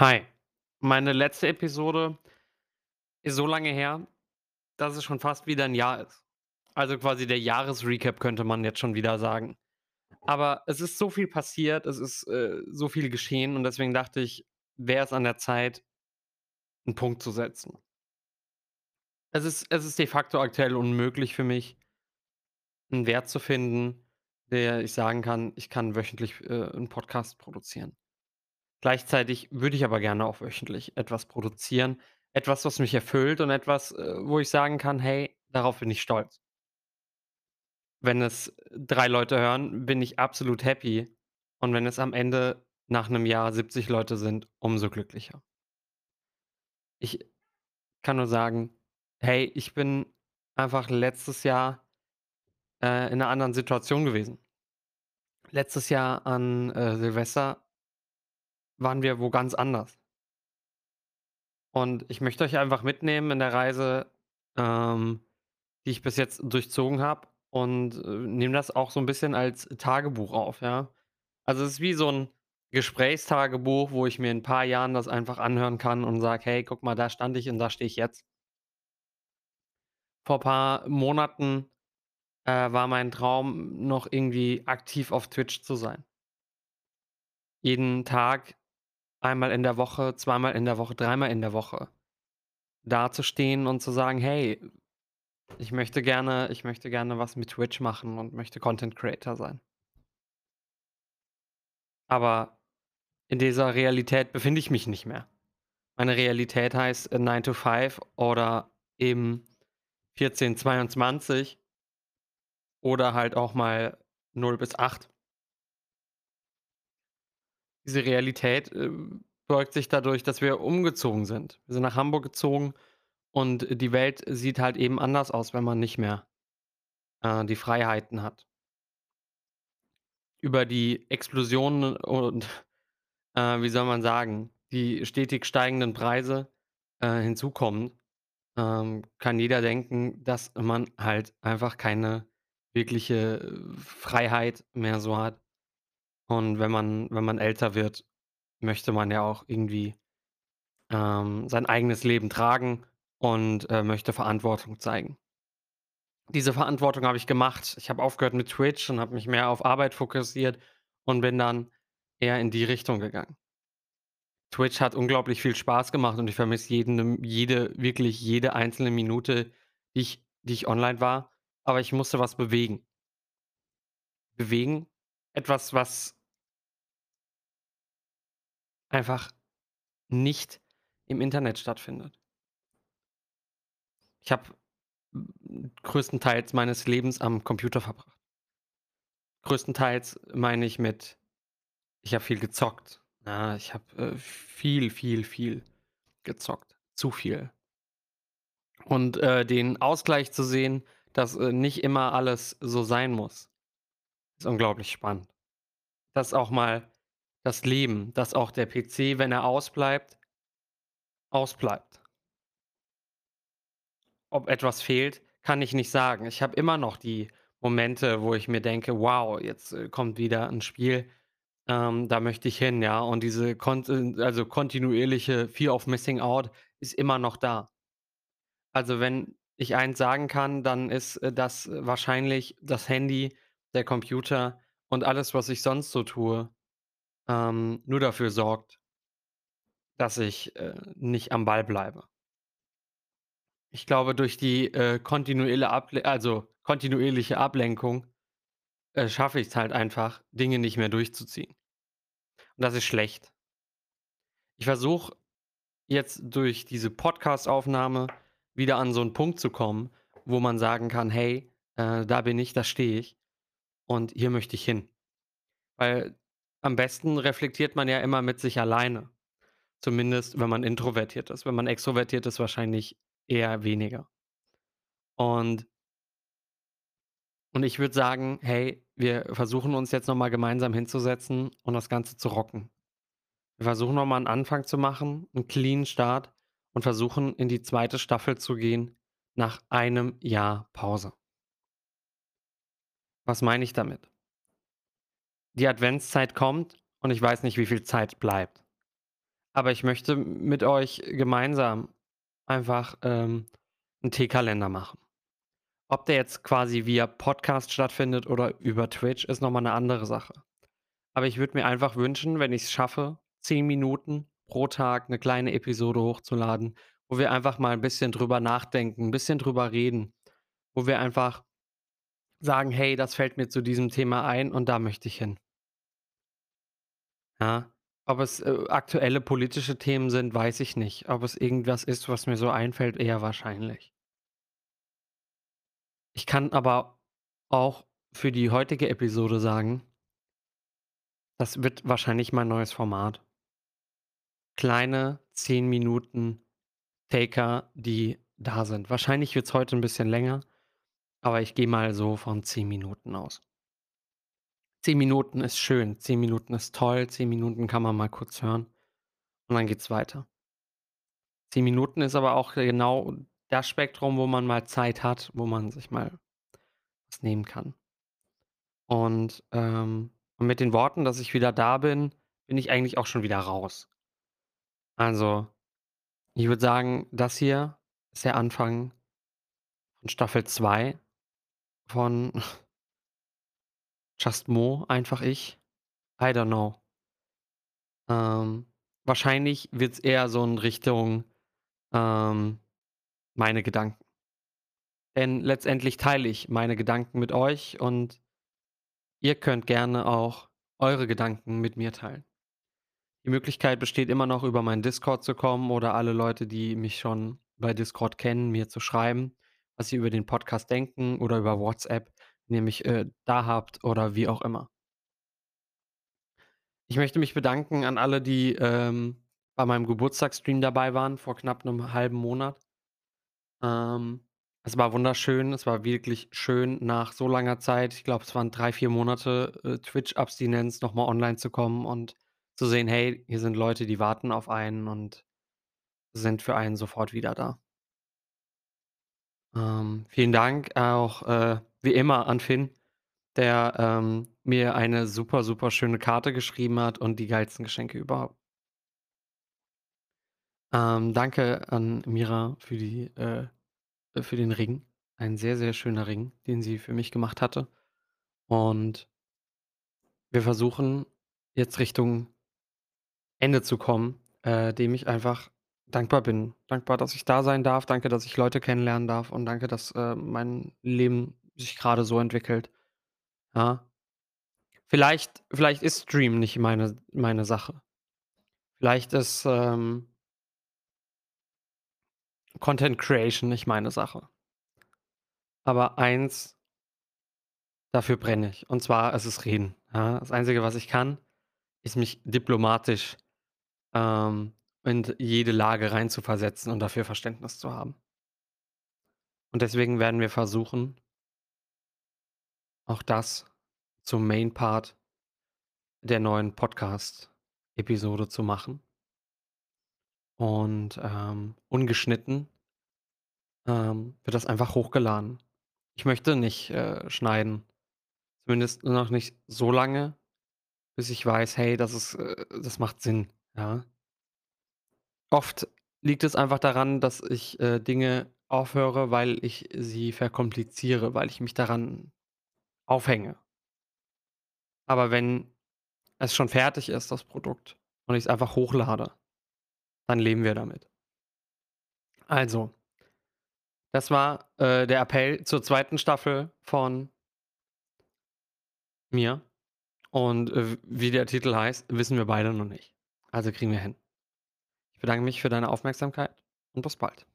Hi. Meine letzte Episode ist so lange her, dass es schon fast wieder 'n Jahr ist. Also, quasi der Jahresrecap könnte man jetzt schon wieder sagen. Aber es ist so viel passiert, es ist, äh, so viel geschehen und deswegen dachte ich, wäre es an der Zeit 'n Punkt zu setzen. Es ist es ist de facto aktuell unmöglich für mich 'n Wert zu finden, der ich sagen kann, ich kann wöchentlich, äh, 'n Podcast produzieren. Gleichzeitig würde ich aber gerne auch wöchentlich etwas produzieren, etwas, was mich erfüllt und etwas, äh, wo ich sagen kann: „Hey, darauf bin ich stolz.“ Wenn es 3 Leute hören, bin ich absolut happy und wenn es am Ende nach 'nem Jahr 70 Leute sind, umso glücklicher. Ich kann nur sagen: „Hey, ich bin einfach letztes Jahr, äh, in 'ner anderen Situation gewesen.“ Letztes Jahr an, äh, Silvester waren wir wo ganz anders. Und ich möchte euch einfach mitnehmen in der Reise, ähm, die ich bis jetzt durchzogen habe und, äh, nehme das auch so 'n bisschen als Tagebuch auf, ja? Also, es ist wie so 'n Gesprächstagebuch, wo ich mir in 'n paar Jahren das einfach anhören kann und sage: „Hey, guck mal, da stand ich und da stehe ich jetzt.“ Vor paar Monaten, äh, war mein Traum, noch irgendwie aktiv auf Twitch zu sein. Jeden Tag, einmal in der Woche, zweimal in der Woche, dreimal in der Woche dazustehen und zu sagen: „Hey, ich möchte gerne ich möchte gerne was mit Twitch machen und möchte Content Creator sein.“ Aber in dieser Realität befinde ich mich nicht mehr. Meine Realität heißt, äh, 9 to 5 oder eben 14:22 oder halt auch mal 0 bis 8. Diese Realität, ähm, beugt sich dadurch, dass wir umgezogen sind. Wir sind nach Hamburg gezogen und die Welt sieht halt eben anders aus, wenn man nicht mehr, äh, die Freiheiten hat. Über die Explosionen und, äh, wie soll man sagen, die stetig steigenden Preise, äh, hinzukommen, ähm, kann jeder denken, dass man halt einfach keine wirkliche, äh, Freiheit mehr so hat. Und wenn man wenn man älter wird, möchte man ja auch irgendwie, ähm, sein eigenes Leben tragen und, äh, möchte Verantwortung zeigen. Diese Verantwortung habe ich gemacht. Ich habe aufgehört mit Twitch und habe mich mehr auf Arbeit fokussiert und bin dann eher in die Richtung gegangen. Twitch hat unglaublich viel Spaß gemacht und ich vermisse jeden jede wirklich jede einzelne Minute, die ich die ich online war, aber ich musste was bewegen. Bewegen, etwas, was einfach nicht im Internet stattfindet. Ich habe größtenteils meines Lebens am Computer verbracht. Größtenteils meine ich mit ich habe viel gezockt. Ja, ich habe, äh, viel, viel, viel gezockt, zu viel. Und, äh, den Ausgleich zu sehen, dass, äh, nicht immer alles so sein muss, ist unglaublich spannend. Dass auch mal das Leben dass auch der PC, wenn er ausbleibt ausbleibt. Ob etwas fehlt, kann ich nicht sagen. Ich habe immer noch die Momente, wo ich mir denke: „Wow, jetzt, äh, kommt wieder 'n Spiel, ähm, da möchte ich hin“, ja? Und diese kont äh, also kontinuierliche Fear of Missing Out ist immer noch da. Also, wenn ich eins sagen kann, dann ist, äh, dass wahrscheinlich das Handy, der Computer und alles, was ich sonst so tue, ähm, nur dafür sorgt dass ich, äh, nicht am Ball bleibe. Ich glaube, durch die, äh, kontinuelle Able also kontinuierliche Ablenkung, äh, schaffe ich's halt einfach, Dinge nicht mehr durchzuziehen. Und das ist schlecht. Ich versuche jetzt durch diese Podcastaufnahme wieder an so 'n Punkt zu kommen, wo man sagen kann: „Hey, äh, da bin ich, da stehe ich und hier möchte ich hin.“ Weil am besten reflektiert man ja immer mit sich alleine. Zumindest, wenn man introvertiert ist. Wenn man extrovertiert ist, wahrscheinlich eher weniger. Und und ich würde sagen: „Hey, wir versuchen uns jetzt noch mal gemeinsam hinzusetzen und das Ganze zu rocken.“ Wir versuchen noch mal 'n Anfang zu machen, 'n cleanen Start und versuchen, in die 2. Staffel zu gehen nach einem Jahr Pause. Was meine ich damit? Die Adventszeit kommt und ich weiß nicht, wie viel Zeit bleibt. Aber ich möchte mit euch gemeinsam einfach, ähm, 'n Teekalender machen. Ob der jetzt quasi via Podcast stattfindet oder über Twitch, ist noch mal 'ne andere Sache. Aber ich würde mir einfach wünschen, wenn ich's schaffe, 10 Minuten pro Tag 'ne kleine Episode hochzuladen, wo wir einfach mal 'n bisschen drüber nachdenken, 'n bisschen drüber reden, wo wir einfach sagen: „Hey, das fällt mir zu diesem Thema ein und da möchte ich hin.“ Ja, ob es, äh, aktuelle politische Themen sind, weiß ich nicht. Ob es irgendwas ist, was mir so einfällt, eher wahrscheinlich. Ich kann aber auch für die heutige Episode sagen das wird wahrscheinlich mein neues Format. Kleine 10 Minuten Taker, die da sind. Wahrscheinlich wird's heute 'n bisschen länger, aber ich gehe mal so von 10 Minuten aus. 10 Minuten ist schön, 10 Minuten ist toll, 10 Minuten kann man mal kurz hören und dann geht's weiter. 10 Minuten ist aber auch genau das Spektrum, wo man mal Zeit hat, wo man sich mal was nehmen kann. Und, ähm, und mit den Worten, dass ich wieder da bin, bin ich eigentlich auch schon wieder raus. Also, ich würde sagen, das hier ist der Anfang von Staffel 2 von Just Mo, einfach ich. I don't know. Ähm, wahrscheinlich wird's eher so in Richtung, ähm, meine Gedanken. Denn letztendlich teile ich meine Gedanken mit euch und ihr könnt gerne auch eure Gedanken mit mir teilen. Die Möglichkeit besteht immer noch, über meinen Discord zu kommen oder alle Leute, die mich schon bei Discord kennen, mir zu schreiben, was sie über den Podcast denken oder über WhatsApp, ihr mich, äh, da habt oder wie auch immer. Ich möchte mich bedanken an alle, die, ähm, bei meinem Geburtstagsstream dabei waren vor knapp 'nem halben Monat. Ähm, es war wunderschön. Es war wirklich schön, nach so langer Zeit, ich glaube, es waren 3, 4 Monate, äh, Twitch-Abstinenz, noch mal online zu kommen und zu sehen: Hey, hier sind Leute, die warten auf einen und sind für einen sofort wieder da. Ähm, vielen Dank auch, äh, wie immer an Finn, der, ähm, mir eine super, super schöne Karte geschrieben hat und die geilsten Geschenke überhaupt. Ähm, danke an Mira für die, äh äh, für den Ring. Ein sehr, sehr schöner Ring, den sie für mich gemacht hatte. Und wir versuchen jetzt Richtung Ende zu kommen, äh, dem ich einfach dankbar bin. Dankbar, dass ich da sein darf. Danke, dass ich Leute kennenlernen darf und danke, dass, äh, mein Leben sich grade so entwickelt. Ja. Vielleicht vielleicht ist Stream nicht meine meine Sache. Vielleicht ist, ähm Content Creation nicht meine Sache. Aber eins dafür brenne ich, und zwar ist es Reden, ja? Das Einzige, was ich kann, ist mich diplomatisch, ähm, in jede Lage reinzuversetzen und dafür Verständnis zu haben. Und deswegen werden wir versuchen auch das zum Main Part der neuen Podcast-Episode zu machen. Und, ähm, ungeschnitten ähm, wird das einfach hochgeladen. Ich möchte nicht, äh, schneiden. Zumindest noch nicht so lange, bis ich weiß: „Hey, das ist äh, das macht Sinn“, ja? Oft liegt es einfach daran, dass ich, äh, Dinge aufhöre, weil ich sie verkompliziere, weil ich mich daran aufhänge. Aber wenn es schon fertig ist, das Produkt, und ich's einfach hochlade, dann leben wir damit. Also das war, äh, der Appell zur 2. Staffel von mir. Und, äh, wie der Titel heißt, wissen wir beide noch nicht. Also, kriegen wir hin. Ich bedanke mich für deine Aufmerksamkeit und bis bald.